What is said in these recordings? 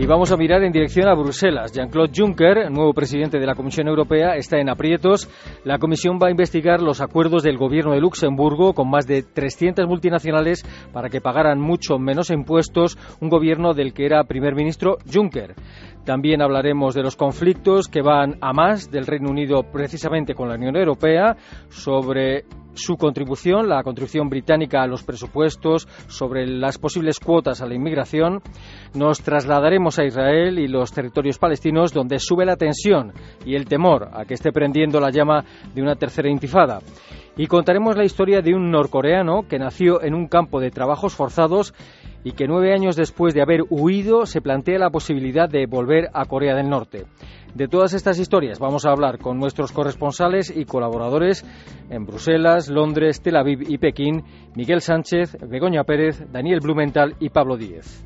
Y vamos a mirar en dirección a Bruselas. Jean-Claude Juncker, nuevo presidente de la Comisión Europea, está en aprietos. La Comisión va a investigar los acuerdos del gobierno de Luxemburgo con más de 300 multinacionales para que pagaran mucho menos impuestos, un gobierno del que era primer ministro Juncker. También hablaremos de los conflictos que van a más del Reino Unido precisamente con la Unión Europea, sobre su contribución, la contribución británica a los presupuestos, sobre las posibles cuotas a la inmigración. Nos trasladaremos a Israel y los territorios palestinos donde sube la tensión y el temor a que esté prendiendo la llama de una tercera intifada. Y contaremos la historia de un norcoreano que nació en un campo de trabajos forzados y que nueve años después de haber huido se plantea la posibilidad de volver a Corea del Norte. De todas estas historias vamos a hablar con nuestros corresponsales y colaboradores en Bruselas, Londres, Tel Aviv y Pekín, Miguel Sánchez, Begoña Pérez, Daniel Blumenthal y Pablo Díez.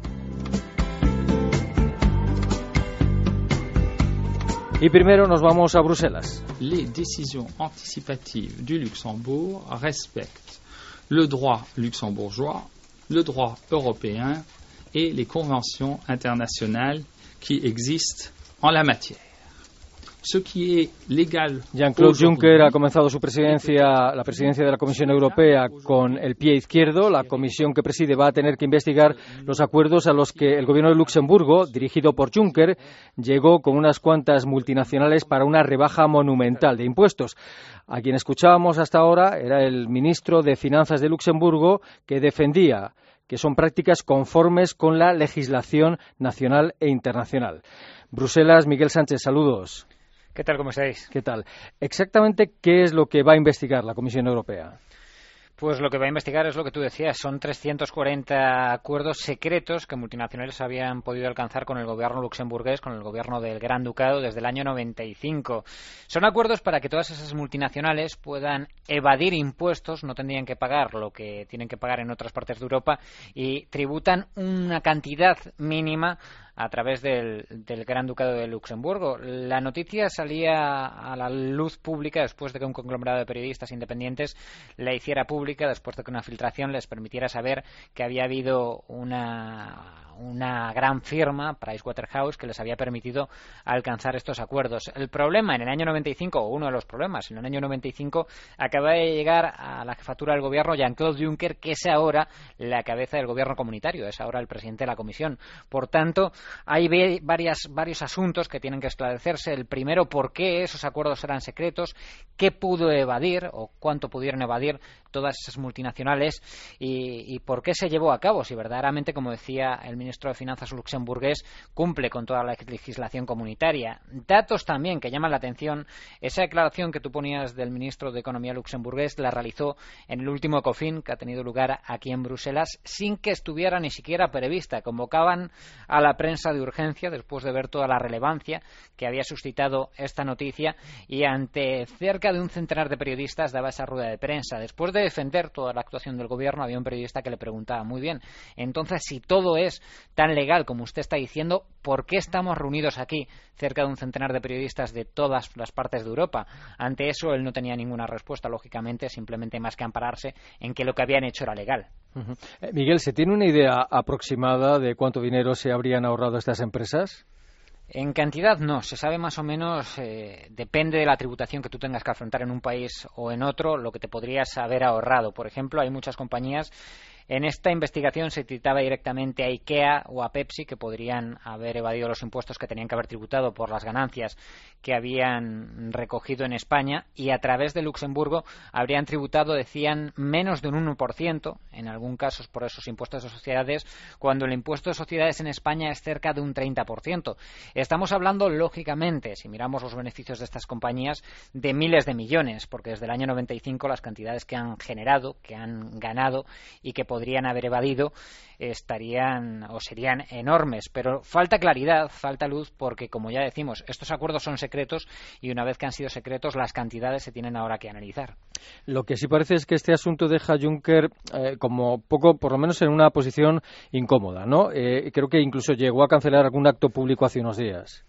Y primero nos vamos a Bruselas. Les décisions anticipatives du Luxembourg respectent le droit luxembourgeois le droit européen et les conventions internationales qui existent en la matière. Ce qui est légal Jean-Claude Juncker ha comenzado su presidencia, la presidencia de la Comisión Europea con el pie izquierdo. La comisión que preside va a tener que investigar los acuerdos a los que el gobierno de Luxemburgo, dirigido por Juncker, llegó con unas cuantas multinacionales para una rebaja monumental de impuestos. A quien escuchábamos hasta ahora era el ministro de Finanzas de Luxemburgo que defendía que son prácticas conformes con la legislación nacional e internacional. Bruselas, Miguel Sánchez, saludos. ¿Qué tal? ¿Cómo estáis? ¿Qué tal? Exactamente, ¿qué es lo que va a investigar la Comisión Europea? Pues lo que va a investigar es lo que tú decías, son 340 acuerdos secretos que multinacionales habían podido alcanzar con el gobierno luxemburgués, con el gobierno del Gran Ducado desde el año 95. Son acuerdos para que todas esas multinacionales puedan evadir impuestos, no tendrían que pagar lo que tienen que pagar en otras partes de Europa y tributan una cantidad mínima a través del, Gran Ducado de Luxemburgo. La noticia salía a la luz pública después de que un conglomerado de periodistas independientes la hiciera pública, después de que una filtración les permitiera saber que había habido una una gran firma, Pricewaterhouse, que les había permitido alcanzar estos acuerdos. El problema en el año 95, o uno de los problemas, en el año 95 acaba de llegar a la jefatura del gobierno Jean-Claude Juncker, que es ahora la cabeza del gobierno comunitario, es ahora el presidente de la comisión. Por tanto, hay varias, varios asuntos que tienen que esclarecerse. El primero, por qué esos acuerdos eran secretos, qué pudo evadir o cuánto pudieron evadir todas esas multinacionales y, por qué se llevó a cabo, si verdaderamente, como decía el ministro de Finanzas luxemburgués, cumple con toda la legislación comunitaria. Datos también que llaman la atención. Esa declaración que tú ponías del ministro de Economía luxemburgués la realizó en el último COFIN que ha tenido lugar aquí en Bruselas sin que estuviera ni siquiera prevista. Convocaban a la prensa de urgencia después de ver toda la relevancia que había suscitado esta noticia y ante cerca de un centenar de periodistas daba esa rueda de prensa. Después de defender toda la actuación del gobierno, había un periodista que le preguntaba, muy bien, entonces si todo es tan legal como usted está diciendo, ¿por qué estamos reunidos aquí cerca de un centenar de periodistas de todas las partes de Europa? Ante eso él no tenía ninguna respuesta, lógicamente, simplemente más que ampararse en que lo que habían hecho era legal. Eh, Miguel, ¿se tiene una idea aproximada de cuánto dinero se habrían ahorrado estas empresas? En cantidad no, se sabe más o menos, eh, depende de la tributación que tú tengas que afrontar en un país o en otro, lo que te podrías haber ahorrado. Por ejemplo, hay muchas compañías en esta investigación se citaba directamente a IKEA o a Pepsi, que podrían haber evadido los impuestos que tenían que haber tributado por las ganancias que habían recogido en España y a través de Luxemburgo habrían tributado, decían, menos de un 1%, en algún caso por esos impuestos de sociedades, cuando el impuesto de sociedades en España es cerca de un 30%. Estamos hablando, lógicamente, si miramos los beneficios de estas compañías, de miles de millones, porque desde el año 95 las cantidades que han generado, que han ganado y que podrían haber evadido estarían o serían enormes. Pero falta claridad, falta luz, porque como ya decimos, estos acuerdos son secretos y una vez que han sido secretos, las cantidades se tienen ahora que analizar. Lo que sí parece es que este asunto deja a Juncker eh, como poco, por lo menos en una posición incómoda, ¿no? Eh, creo que incluso llegó a cancelar algún acto público hace unos días.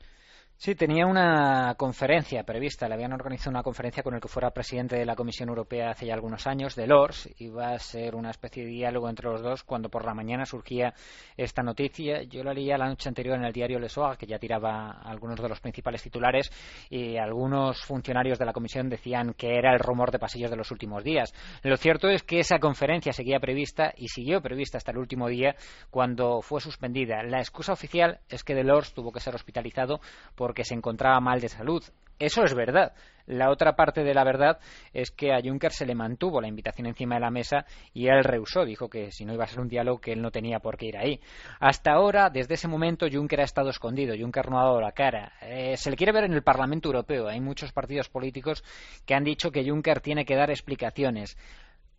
Sí, tenía una conferencia prevista. Le habían organizado una conferencia con el que fuera presidente de la Comisión Europea hace ya algunos años, de Lors. Iba a ser una especie de diálogo entre los dos cuando por la mañana surgía esta noticia. Yo la leía la noche anterior en el diario Le Soir, que ya tiraba algunos de los principales titulares, y algunos funcionarios de la Comisión decían que era el rumor de pasillos de los últimos días. Lo cierto es que esa conferencia seguía prevista y siguió prevista hasta el último día cuando fue suspendida. La excusa oficial es que Delors tuvo que ser hospitalizado porque se encontraba mal de salud. Eso es verdad. La otra parte de la verdad es que a Juncker se le mantuvo la invitación encima de la mesa y él rehusó. Dijo que si no iba a ser un diálogo, que él no tenía por qué ir ahí. Hasta ahora, desde ese momento, Juncker ha estado escondido. Juncker no ha dado la cara. Eh, se le quiere ver en el Parlamento Europeo. Hay muchos partidos políticos que han dicho que Juncker tiene que dar explicaciones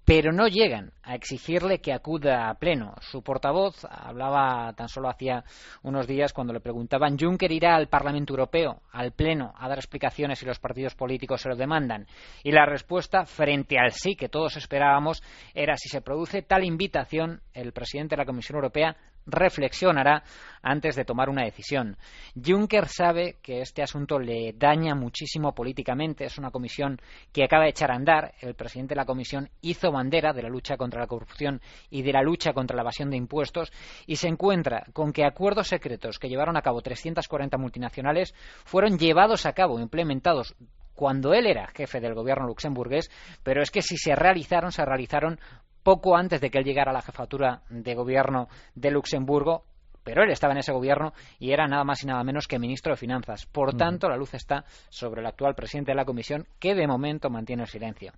pero no llegan a exigirle que acuda a pleno. Su portavoz hablaba tan solo hacía unos días cuando le preguntaban Juncker irá al Parlamento Europeo, al pleno, a dar explicaciones si los partidos políticos se lo demandan. Y la respuesta, frente al sí que todos esperábamos, era si se produce tal invitación, el presidente de la Comisión Europea reflexionará antes de tomar una decisión. Juncker sabe que este asunto le daña muchísimo políticamente. Es una comisión que acaba de echar a andar. El presidente de la comisión hizo bandera de la lucha contra la corrupción y de la lucha contra la evasión de impuestos y se encuentra con que acuerdos secretos que llevaron a cabo 340 multinacionales fueron llevados a cabo, implementados cuando él era jefe del gobierno luxemburgués, pero es que si se realizaron, se realizaron poco antes de que él llegara a la jefatura de gobierno de Luxemburgo, pero él estaba en ese gobierno y era nada más y nada menos que ministro de Finanzas. Por tanto, la luz está sobre el actual presidente de la Comisión, que de momento mantiene el silencio.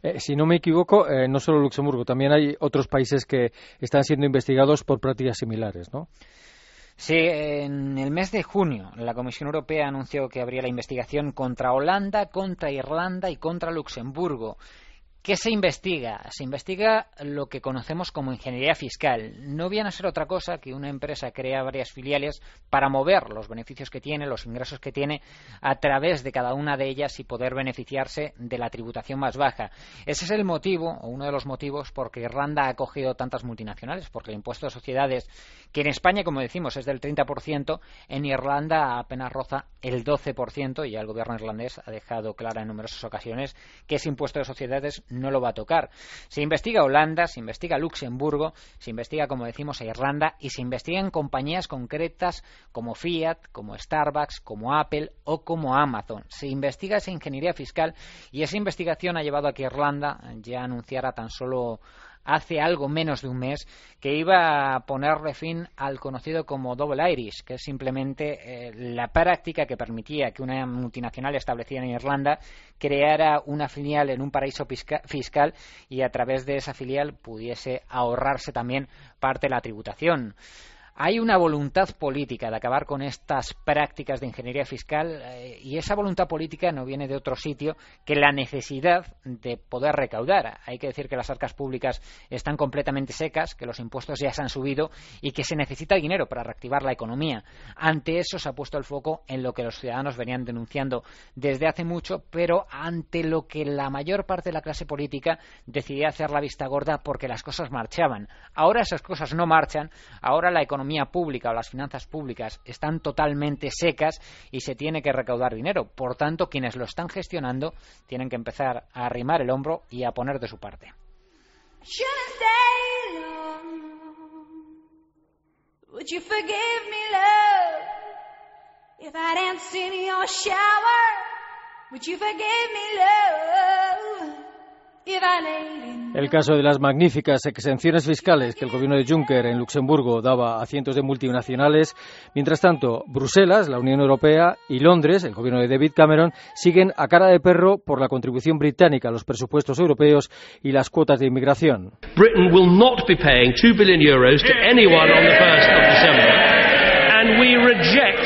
Eh, si no me equivoco, eh, no solo Luxemburgo, también hay otros países que están siendo investigados por prácticas similares, ¿no? Sí, en el mes de junio la Comisión Europea anunció que habría la investigación contra Holanda, contra Irlanda y contra Luxemburgo. ¿Qué se investiga? Se investiga lo que conocemos como ingeniería fiscal. No viene a ser otra cosa que una empresa crea varias filiales para mover los beneficios que tiene, los ingresos que tiene, a través de cada una de ellas y poder beneficiarse de la tributación más baja. Ese es el motivo, o uno de los motivos, por que Irlanda ha acogido tantas multinacionales, porque el impuesto de sociedades, que en España, como decimos, es del 30%, en Irlanda apenas roza el 12%, y el gobierno irlandés ha dejado clara en numerosas ocasiones que ese impuesto de sociedades no lo va a tocar. Se investiga Holanda, se investiga Luxemburgo, se investiga, como decimos, a Irlanda y se investigan compañías concretas como Fiat, como Starbucks, como Apple o como Amazon. Se investiga esa ingeniería fiscal y esa investigación ha llevado a que Irlanda ya anunciara tan solo hace algo menos de un mes que iba a ponerle fin al conocido como Double Irish, que es simplemente eh, la práctica que permitía que una multinacional establecida en Irlanda creara una filial en un paraíso fiscal y a través de esa filial pudiese ahorrarse también parte de la tributación. Hay una voluntad política de acabar con estas prácticas de ingeniería fiscal eh, y esa voluntad política no viene de otro sitio que la necesidad de poder recaudar. Hay que decir que las arcas públicas están completamente secas, que los impuestos ya se han subido y que se necesita dinero para reactivar la economía. Ante eso se ha puesto el foco en lo que los ciudadanos venían denunciando desde hace mucho, pero ante lo que la mayor parte de la clase política decidía hacer la vista gorda porque las cosas marchaban. Ahora esas cosas no marchan, ahora la economía economía pública o las finanzas públicas están totalmente secas y se tiene que recaudar dinero. Por tanto, quienes lo están gestionando tienen que empezar a arrimar el hombro y a poner de su parte. El caso de las magníficas exenciones fiscales que el gobierno de Juncker en Luxemburgo daba a cientos de multinacionales. Mientras tanto, Bruselas, la Unión Europea y Londres, el gobierno de David Cameron, siguen a cara de perro por la contribución británica a los presupuestos europeos y las cuotas de inmigración. Britain will not be paying 2 billion euros to anyone on the 1st of December, and we reject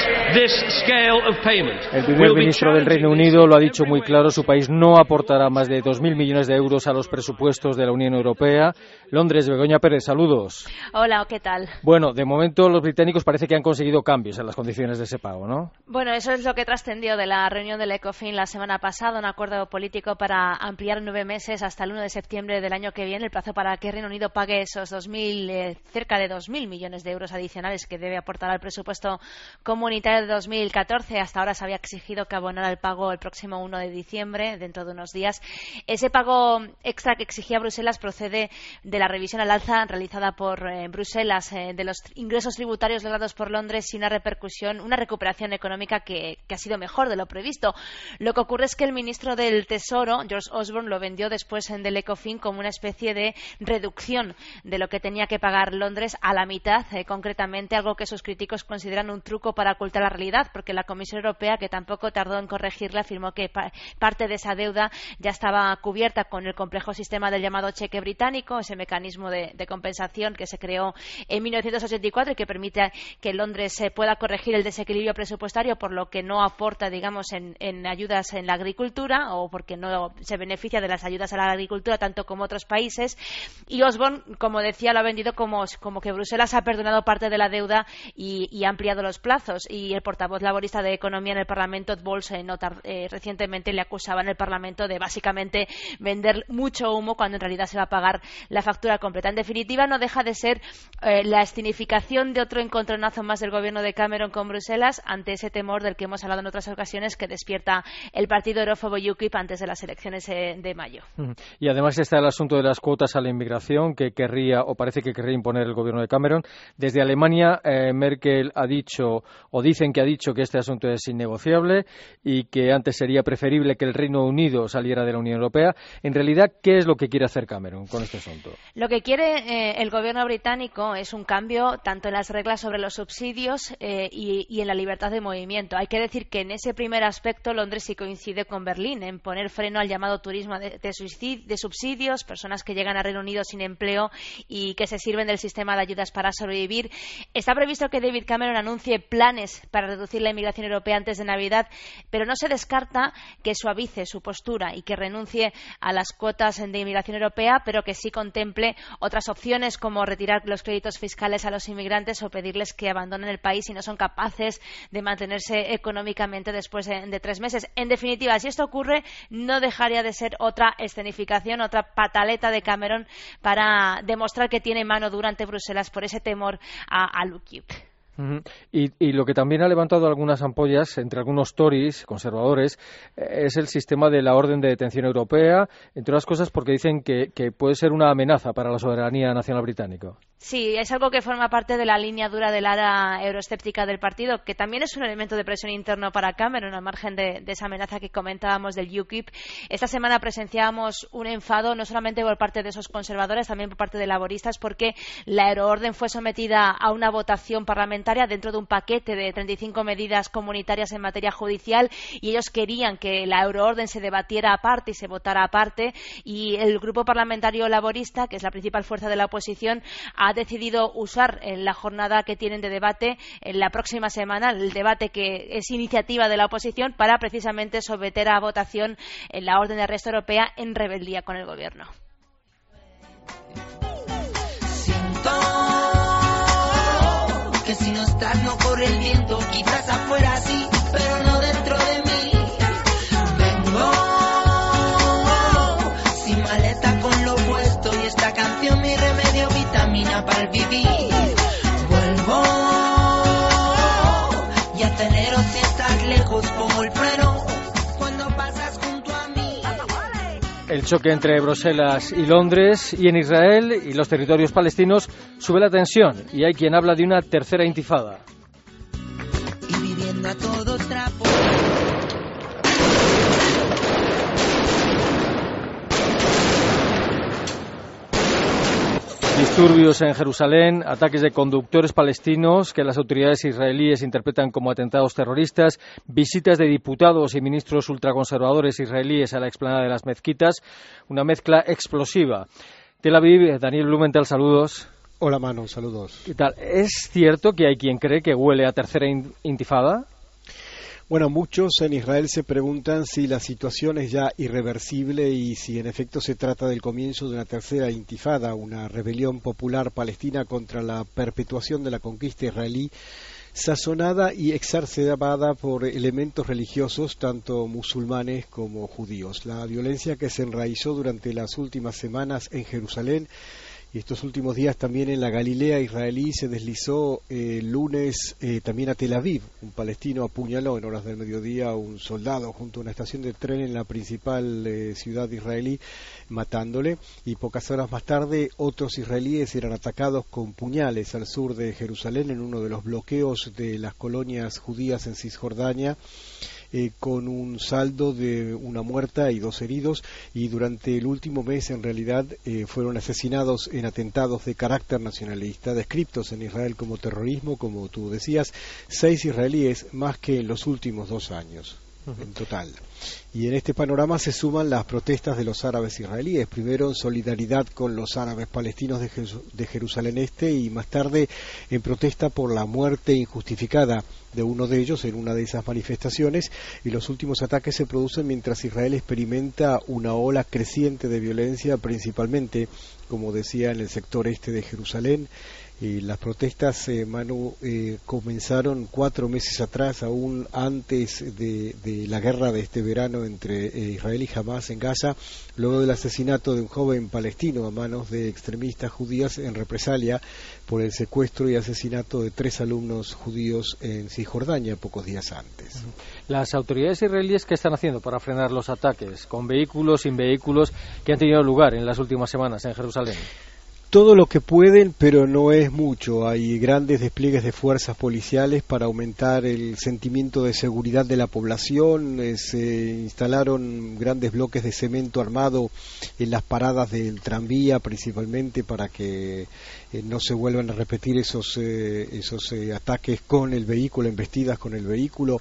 El primer ministro del Reino Unido lo ha dicho muy claro, su país no aportará más de 2.000 millones de euros a los presupuestos de la Unión Europea. Londres, Begoña Pérez, saludos. Hola, ¿qué tal? Bueno, de momento los británicos parece que han conseguido cambios en las condiciones de ese pago, ¿no? Bueno, eso es lo que trascendió de la reunión del ECOFIN la semana pasada, un acuerdo político para ampliar nueve meses hasta el 1 de septiembre del año que viene el plazo para que Reino Unido pague esos 2.000, eh, cerca de 2.000 millones de euros adicionales que debe aportar al presupuesto comunitario de 2014. Hasta ahora se había exigido que abonara el pago el próximo 1 de diciembre, dentro de unos días. Ese pago extra que exigía Bruselas procede de la revisión al alza realizada por eh, Bruselas eh, de los ingresos tributarios logrados por Londres y una repercusión, una recuperación económica que, ha sido mejor de lo previsto. Lo que ocurre es que el ministro del Tesoro, George Osborne, lo vendió después en del ECOFIN como una especie de reducción de lo que tenía que pagar Londres a la mitad, eh, concretamente algo que sus críticos consideran un truco para ocultar la realidad, porque la Comisión Europea, que tampoco tardó en corregirla, afirmó que pa parte de esa deuda ya estaba cubierta con el complejo sistema del llamado cheque británico, ese mecanismo de, compensación que se creó en 1984 y que permite que Londres se pueda corregir el desequilibrio presupuestario por lo que no aporta, digamos, en, en ayudas en la agricultura o porque no se beneficia de las ayudas a la agricultura tanto como otros países. Y Osborne, como decía, lo ha vendido como, como que Bruselas ha perdonado parte de la deuda y, y, ha ampliado los plazos. Y el portavoz laborista de Economía en el Parlamento, Balls, eh, recientemente le acusaba en el Parlamento de básicamente vender mucho humo cuando en realidad se va a pagar la factura completa. En definitiva, no deja de ser eh, la escenificación de otro encontronazo más del gobierno de Cameron con Bruselas ante ese temor del que hemos hablado en otras ocasiones que despierta el partido eurófobo UKIP antes de las elecciones eh, de mayo. Y además está el asunto de las cuotas a la inmigración que querría o parece que querría imponer el gobierno de Cameron. Desde Alemania, eh, Merkel ha dicho o que ha dicho que este asunto es innegociable y que antes sería preferible que el Reino Unido saliera de la Unión Europea. En realidad, ¿qué es lo que quiere hacer Cameron con este asunto? Lo que quiere eh, el gobierno británico es un cambio tanto en las reglas sobre los subsidios eh, y, en la libertad de movimiento. Hay que decir que en ese primer aspecto Londres sí coincide con Berlín en poner freno al llamado turismo de subsidios, personas que llegan a Reino Unido sin empleo y que se sirven del sistema de ayudas para sobrevivir. Está previsto que David Cameron anuncie planes para reducir la inmigración europea antes de Navidad, pero no se descarta que suavice su postura y que renuncie a las cuotas de inmigración europea, pero que sí contemple otras opciones como retirar los créditos fiscales a los inmigrantes o pedirles que abandonen el país si no son capaces de mantenerse económicamente después de, tres meses. En definitiva, si esto ocurre, no dejaría de ser otra escenificación, otra pataleta de Cameron para demostrar que tiene mano dura ante Bruselas por ese temor a, a. Y, y, lo que también ha levantado algunas ampollas entre algunos Tories, conservadores, eh, es el sistema de la orden de detención europea, entre otras cosas porque dicen que, que puede ser una amenaza para la soberanía nacional británica. Sí, es algo que forma parte de la línea dura del ala euroescéptica del partido, que también es un elemento de presión interno para Cameron, al margen de, de, esa amenaza que comentábamos del UKIP. Esta semana presenciábamos un enfado no solamente por parte de esos conservadores, también por parte de laboristas, porque la euroorden fue sometida a una votación parlamentaria dentro de un paquete de 35 medidas comunitarias en materia judicial y ellos querían que la euroorden se debatiera aparte y se votara aparte y el grupo parlamentario laborista, que es la principal fuerza de la oposición, ha decidido usar en la jornada que tienen de debate en la próxima semana, el debate que es iniciativa de la oposición, para precisamente someter a votación en la orden de arresto europea en rebeldía con el gobierno. Siento que si no estás no corre el viento, quizás afuera sí, pero no vivir. Vuelvo y acelero si estás lejos pongo el freno cuando pasas junto a mí. El choque entre Bruselas y Londres y en Israel y los territorios palestinos sube la tensión y hay quien habla de una tercera intifada. Y viviendo a todo Disturbios en Jerusalén, ataques de conductores palestinos que las autoridades israelíes interpretan como atentados terroristas, visitas de diputados y ministros ultraconservadores israelíes a la explanada de las mezquitas, una mezcla explosiva. Tel Aviv, Daniel Blumenthal, saludos. Hola Manu, saludos. ¿Qué tal? ¿Es cierto que hay quien cree que huele a tercera intifada? Bueno, muchos en Israel se preguntan si la situación es ya irreversible y si en efecto se trata del comienzo de una tercera intifada, una rebelión popular palestina contra la perpetuación de la conquista israelí sazonada y exacerbada por elementos religiosos, tanto musulmanes como judíos. La violencia que se enraizó durante las últimas semanas en Jerusalén y estos últimos días también en la Galilea israelí se deslizó el eh, lunes eh, también a Tel Aviv. Un palestino apuñaló en horas del mediodía a un soldado junto a una estación de tren en la principal eh, ciudad israelí, matándole. Y pocas horas más tarde, otros israelíes eran atacados con puñales al sur de Jerusalén en uno de los bloqueos de las colonias judías en Cisjordania. Eh, con un saldo de una muerta y dos heridos y durante el último mes en realidad eh, fueron asesinados en atentados de carácter nacionalista, descriptos en Israel como terrorismo, como tú decías, seis israelíes más que en los últimos dos años en total. Y en este panorama se suman las protestas de los árabes israelíes, primero en solidaridad con los árabes palestinos de, Jerusalén Este y más tarde en protesta por la muerte injustificada de uno de ellos en una de esas manifestaciones. Y los últimos ataques se producen mientras Israel experimenta una ola creciente de violencia, principalmente, como decía, en el sector este de Jerusalén, las protestas, eh, Manu, eh, comenzaron cuatro meses atrás, aún antes de, la guerra de este verano entre eh, Israel y Hamas en Gaza, luego del asesinato de un joven palestino a manos de extremistas judías en represalia por el secuestro y asesinato de tres alumnos judíos en Cisjordania pocos días antes. Las autoridades israelíes, ¿qué están haciendo para frenar los ataques con vehículos, sin vehículos, que han tenido lugar en las últimas semanas en Jerusalén? Todo lo que pueden, pero no es mucho. Hay grandes despliegues de fuerzas policiales para aumentar el sentimiento de seguridad de la población. Eh, se instalaron grandes bloques de cemento armado en las paradas del tranvía, principalmente para que eh, no se vuelvan a repetir esos, eh, esos ataques con el vehículo, embestidas con el vehículo.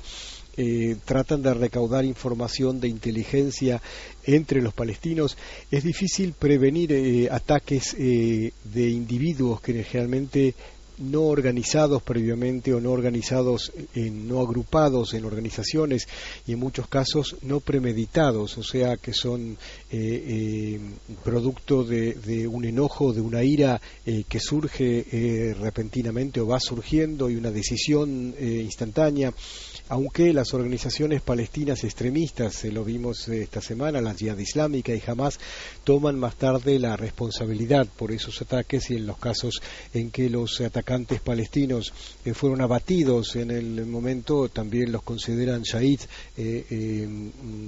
Eh, tratan de recaudar información de inteligencia entre los palestinos. Es difícil prevenir eh, ataques eh, de individuos que generalmente no organizados previamente o no organizados, no agrupados en organizaciones y en muchos casos no premeditados, o sea que son producto de, de, un enojo, de una ira que surge repentinamente o va surgiendo y una decisión instantánea aunque las organizaciones palestinas extremistas, se lo vimos esta semana, la Jihad Islámica y Hamas, toman más tarde la responsabilidad por esos ataques y en los casos en que los atacantes palestinos eh, fueron abatidos en el momento también los consideran shahid, eh, eh,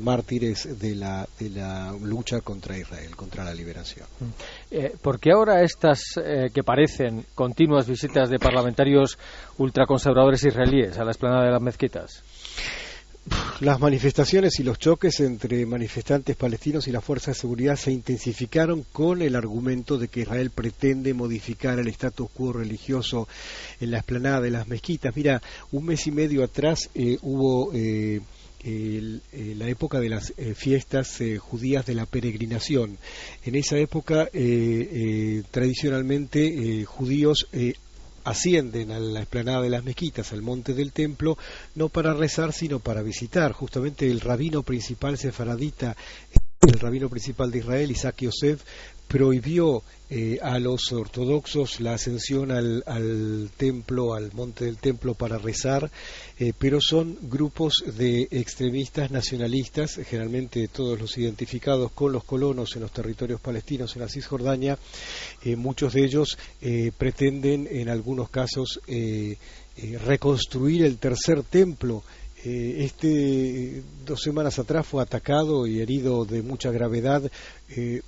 mártires de la, de la lucha contra Israel, contra la liberación. ¿Por qué ahora estas que parecen continuas visitas de parlamentarios ultraconservadores israelíes a la explanada de las mezquitas? Las manifestaciones y los choques entre manifestantes palestinos y las fuerzas de seguridad se intensificaron con el argumento de que Israel pretende modificar el status quo religioso en la explanada de las mezquitas. Mira, un mes y medio atrás eh, hubo eh, eh, la época de las fiestas judías de la peregrinación. En esa época, tradicionalmente, judíos ascienden a la explanada de las mezquitas, al monte del templo, no para rezar, sino para visitar. Justamente el rabino principal sefaradita, el rabino principal de Israel, Isaac Yosef, prohibió eh, a los ortodoxos la ascensión al, templo, al monte del templo para rezar, eh, pero son grupos de extremistas nacionalistas, generalmente todos los identificados con los colonos en los territorios palestinos en la Cisjordania, eh, muchos de ellos pretenden en algunos casos reconstruir el tercer templo este dos semanas atrás fue atacado y herido de mucha gravedad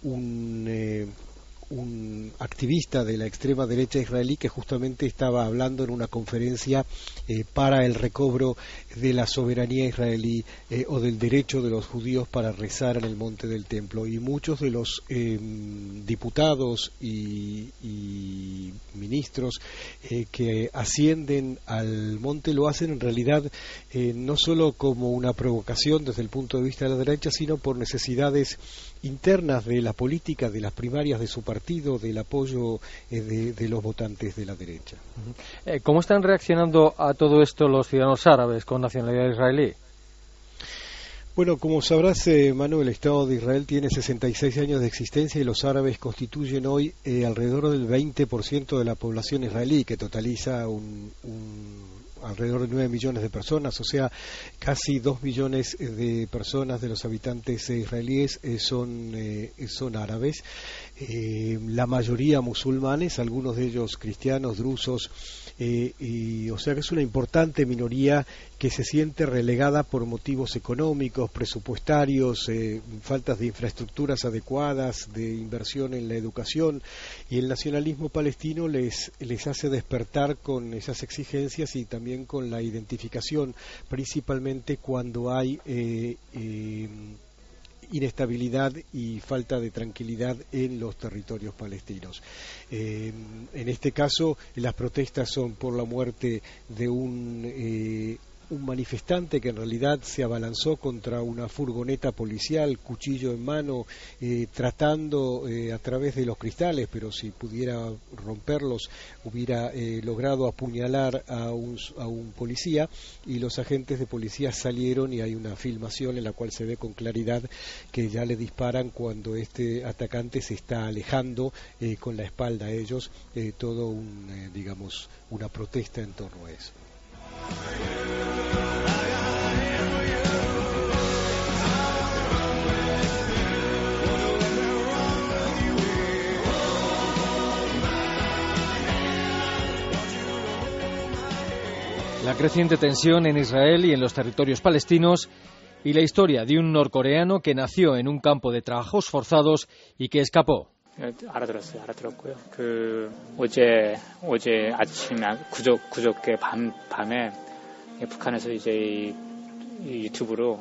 un un activista de la extrema derecha israelí que justamente estaba hablando en una conferencia eh, para el recobro de la soberanía israelí eh, o del derecho de los judíos para rezar en el monte del templo. Y muchos de los em, diputados y, ministros eh, que ascienden al monte lo hacen en realidad eh, no solo como una provocación desde el punto de vista de la derecha, sino por necesidades internas de la política, de las primarias de su partido, del apoyo de, de, los votantes de la derecha. ¿Cómo están reaccionando a todo esto los ciudadanos árabes con nacionalidad israelí? Bueno, como sabrás, eh, Manuel, el Estado de Israel tiene 66 años de existencia y los árabes constituyen hoy eh, alrededor del 20% de la población israelí, que totaliza un, alrededor de 9 millones de personas, o sea, casi 2 millones de personas de los habitantes israelíes eh, son, son árabes, la mayoría musulmanes, algunos de ellos cristianos, drusos, eh, y, o sea que es una importante minoría que se siente relegada por motivos económicos, presupuestarios, eh, faltas de infraestructuras adecuadas, de inversión en la educación, y el nacionalismo palestino les, les hace despertar con esas exigencias y también con la identificación, principalmente cuando hay eh, inestabilidad y falta de tranquilidad en los territorios palestinos. Eh, en este caso, las protestas son por la muerte de un eh, un manifestante que en realidad se abalanzó contra una furgoneta policial, cuchillo en mano, eh, tratando eh, a través de los cristales, pero si pudiera romperlos hubiera eh, logrado apuñalar a un, a un policía y los agentes de policía salieron y hay una filmación en la cual se ve con claridad que ya le disparan cuando este atacante se está alejando con la espalda a ellos, todo un, digamos, una protesta en torno a eso. La creciente tensión en Israel y en los territorios palestinos y la historia de un norcoreano que nació en un campo de trabajos forzados y que escapó. 알아들었어요. 알아들었고요. 그 어제 어제 아침에 구조 구조께 밤 밤에 북한에서 이제 유튜브로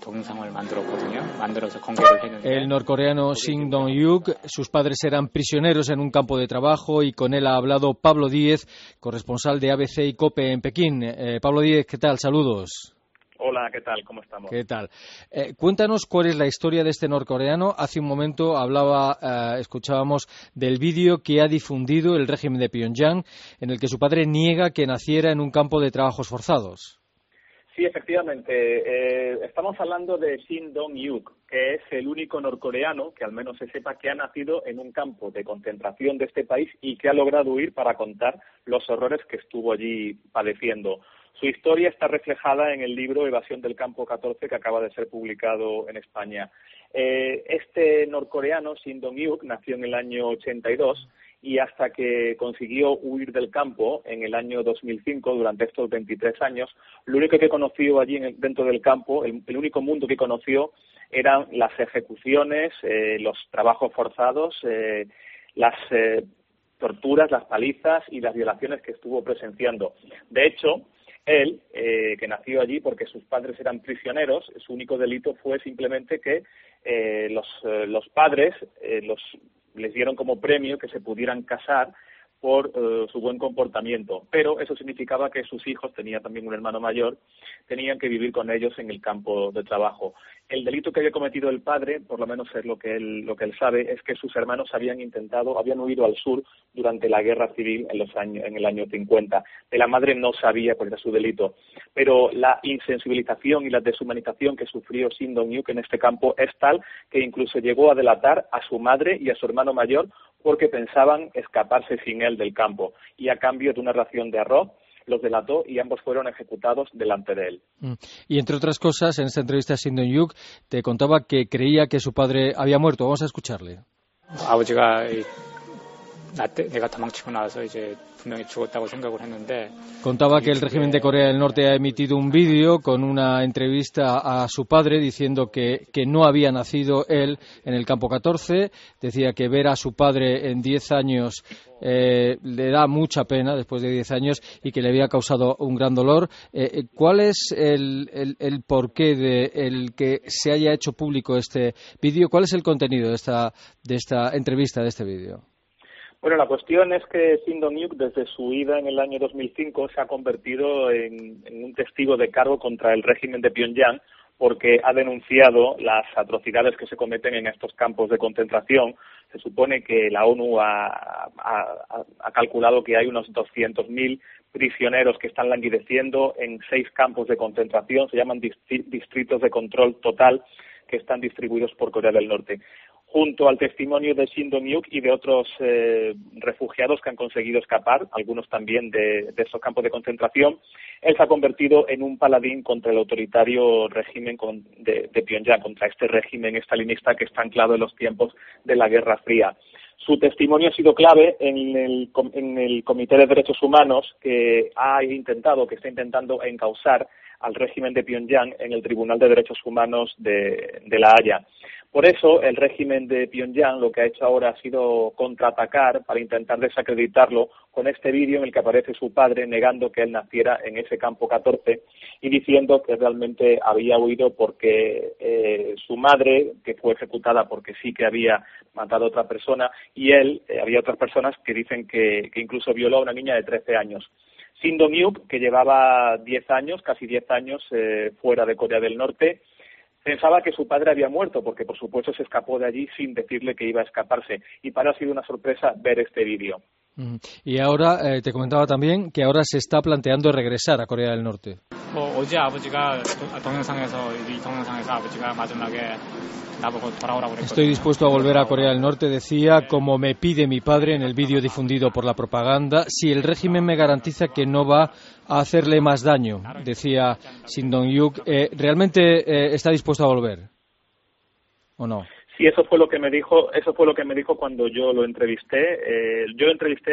동영상을 만들었거든요. 만들어서 공개를 했는데 El norcoreano Shin Dong-yuk, sus padres eran prisioneros en un campo de trabajo y con él ha hablado Pablo Díez, corresponsal de ABC y COPE en Pekín. Eh, Pablo Díez, ¿qué tal? Saludos. Hola, ¿qué tal? ¿Cómo estamos? ¿Qué tal? Eh, cuéntanos cuál es la historia de este norcoreano. Hace un momento hablaba, eh, escuchábamos del vídeo que ha difundido el régimen de Pyongyang, en el que su padre niega que naciera en un campo de trabajos forzados. Sí, efectivamente. Eh, estamos hablando de Shin Dong-yuk, que es el único norcoreano, que al menos se sepa, que ha nacido en un campo de concentración de este país y que ha logrado huir para contar los horrores que estuvo allí padeciendo. Su historia está reflejada en el libro Evasión del Campo 14 que acaba de ser publicado en España. Eh, este norcoreano, Shin Dong-yuk, nació en el año 82 y hasta que consiguió huir del campo en el año 2005, durante estos 23 años, lo único que conoció allí dentro del campo, el, único mundo que conoció eran las ejecuciones, eh, los trabajos forzados, eh, las torturas, las palizas y las violaciones que estuvo presenciando. De hecho, él, eh, que nació allí porque sus padres eran prisioneros, su único delito fue simplemente que eh, los, eh, los padres los, les dieron como premio que se pudieran casar por eh, su buen comportamiento. Pero eso significaba que sus hijos, tenía también un hermano mayor, tenían que vivir con ellos en el campo de trabajo. El delito que había cometido el padre, por lo menos es lo que él, lo que él sabe, es que sus hermanos habían intentado, habían huido al sur durante la guerra civil en, los años, en el año 50. De la madre no sabía cuál era su delito. Pero la insensibilización y la deshumanización que sufrió Shin Dong-yuk en este campo es tal que incluso llegó a delatar a su madre y a su hermano mayor porque pensaban escaparse sin él del campo y a cambio de una ración de arroz los delató y ambos fueron ejecutados delante de él. Mm. Y entre otras cosas, en esta entrevista a Sindon Yuk te contaba que creía que su padre había muerto. Vamos a escucharle. Contaba que el régimen de Corea del Norte ha emitido un vídeo con una entrevista a su padre diciendo que, que, no había nacido él en el campo 14. Decía que ver a su padre en 10 años eh, le da mucha pena después de 10 años y que le había causado un gran dolor. Eh, eh, ¿Cuál es el, el, el porqué de el que se haya hecho público este vídeo? ¿Cuál es el contenido de esta, de esta entrevista, de este vídeo? Bueno, la cuestión es que Kim Dong-yuk, desde su ida en el año 2005, se ha convertido en, un testigo de cargo contra el régimen de Pyongyang porque ha denunciado las atrocidades que se cometen en estos campos de concentración. Se supone que la ONU ha, calculado que hay unos 200.000 prisioneros que están languideciendo en seis campos de concentración, se llaman distritos de control total, que están distribuidos por Corea del Norte junto al testimonio de Shin Dong-yuk y de otros eh, refugiados que han conseguido escapar, algunos también de, esos campos de concentración, él se ha convertido en un paladín contra el autoritario régimen de, de Pyongyang, contra este régimen estalinista que está anclado en los tiempos de la Guerra Fría. Su testimonio ha sido clave en el, en el Comité de Derechos Humanos que ha intentado, que está intentando encausar al régimen de Pyongyang en el Tribunal de Derechos Humanos de, La Haya. Por eso, el régimen de Pyongyang lo que ha hecho ahora ha sido contraatacar para intentar desacreditarlo con este vídeo en el que aparece su padre negando que él naciera en ese campo 14 y diciendo que realmente había huido porque eh, su madre, que fue ejecutada porque sí que había matado a otra persona, y él, eh, había otras personas que dicen que, incluso violó a una niña de 13 años. Sindo Myuk, que llevaba 10 años, casi 10 años eh, fuera de Corea del Norte, Pensaba que su padre había muerto porque, por supuesto, se escapó de allí sin decirle que iba a escaparse. Y para ha sido una sorpresa ver este vídeo. Y ahora eh, te comentaba también que ahora se está planteando regresar a Corea del Norte. Estoy dispuesto a volver a Corea del Norte, decía, como me pide mi padre en el vídeo difundido por la propaganda, si el régimen me garantiza que no va a hacerle más daño, decía Shin Dong-yuk. Eh, ¿Realmente eh, está dispuesto a volver o no? Sí, eso fue lo que me dijo, eso fue lo que me dijo cuando yo lo entrevisté. Eh, yo lo entrevisté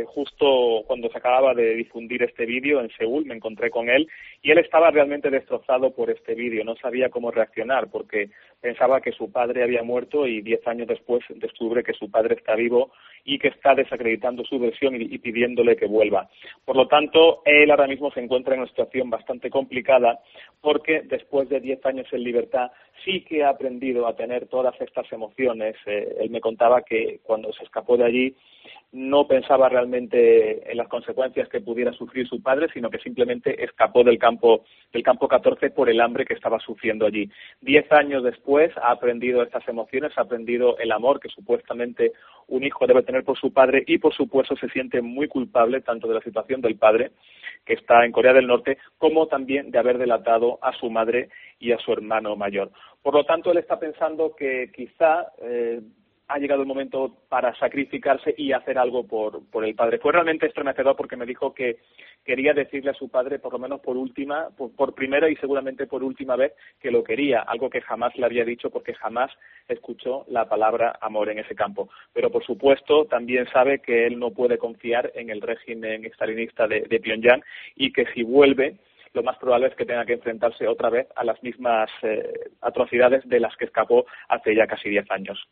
eh, justo cuando se acababa de difundir este vídeo en Seúl, me encontré con él y él estaba realmente destrozado por este vídeo, no sabía cómo reaccionar porque pensaba que su padre había muerto y diez años después descubre que su padre está vivo y que está desacreditando su versión y, pidiéndole que vuelva. Por lo tanto, él ahora mismo se encuentra en una situación bastante complicada porque después de diez años en libertad sí que ha aprendido a tener todas estas emociones. Eh, él me contaba que cuando se escapó de allí no pensaba realmente en las consecuencias que pudiera sufrir su padre, sino que simplemente escapó del campo del campo 14 por el hambre que estaba sufriendo allí. Diez años después ha aprendido estas emociones, ha aprendido el amor que supuestamente un hijo debe tener por su padre y, por supuesto, se siente muy culpable tanto de la situación del padre, que está en Corea del Norte, como también de haber delatado a su madre y a su hermano mayor. Por lo tanto, él está pensando que quizá eh, ha llegado el momento para sacrificarse y hacer algo por, por el padre. Fue realmente estremecedor porque me dijo que quería decirle a su padre, por lo menos por última, por, primera y seguramente por última vez, que lo quería, algo que jamás le había dicho porque jamás escuchó la palabra amor en ese campo. Pero por supuesto también sabe que él no puede confiar en el régimen estalinista de, de Pyongyang y que si vuelve lo más probable es que tenga que enfrentarse otra vez a las mismas eh, atrocidades de las que escapó hace ya casi diez años.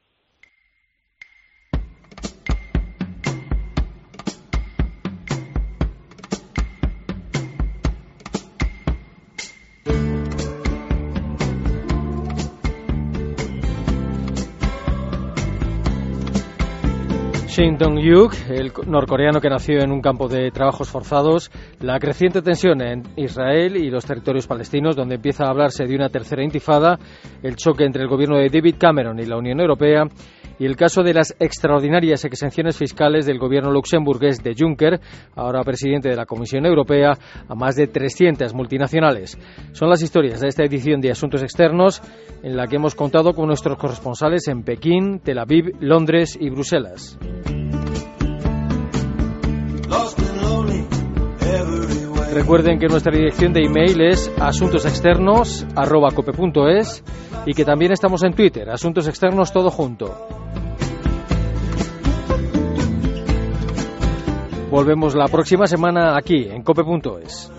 Shin Dong-yuk, el norcoreano que nació en un campo de trabajos forzados, la creciente tensión en Israel y los territorios palestinos, donde empieza a hablarse de una tercera intifada, el choque entre el gobierno de David Cameron y la Unión Europea, y el caso de las extraordinarias exenciones fiscales del gobierno luxemburgués de Juncker, ahora presidente de la Comisión Europea, a más de 300 multinacionales. Son las historias de esta edición de Asuntos Externos en la que hemos contado con nuestros corresponsales en Pekín, Tel Aviv, Londres y Bruselas. Recuerden que nuestra dirección de email es asuntosexternos.cope.es y que también estamos en Twitter, Asuntos Externos Todo Junto. Volvemos la próxima semana aquí en cope.es.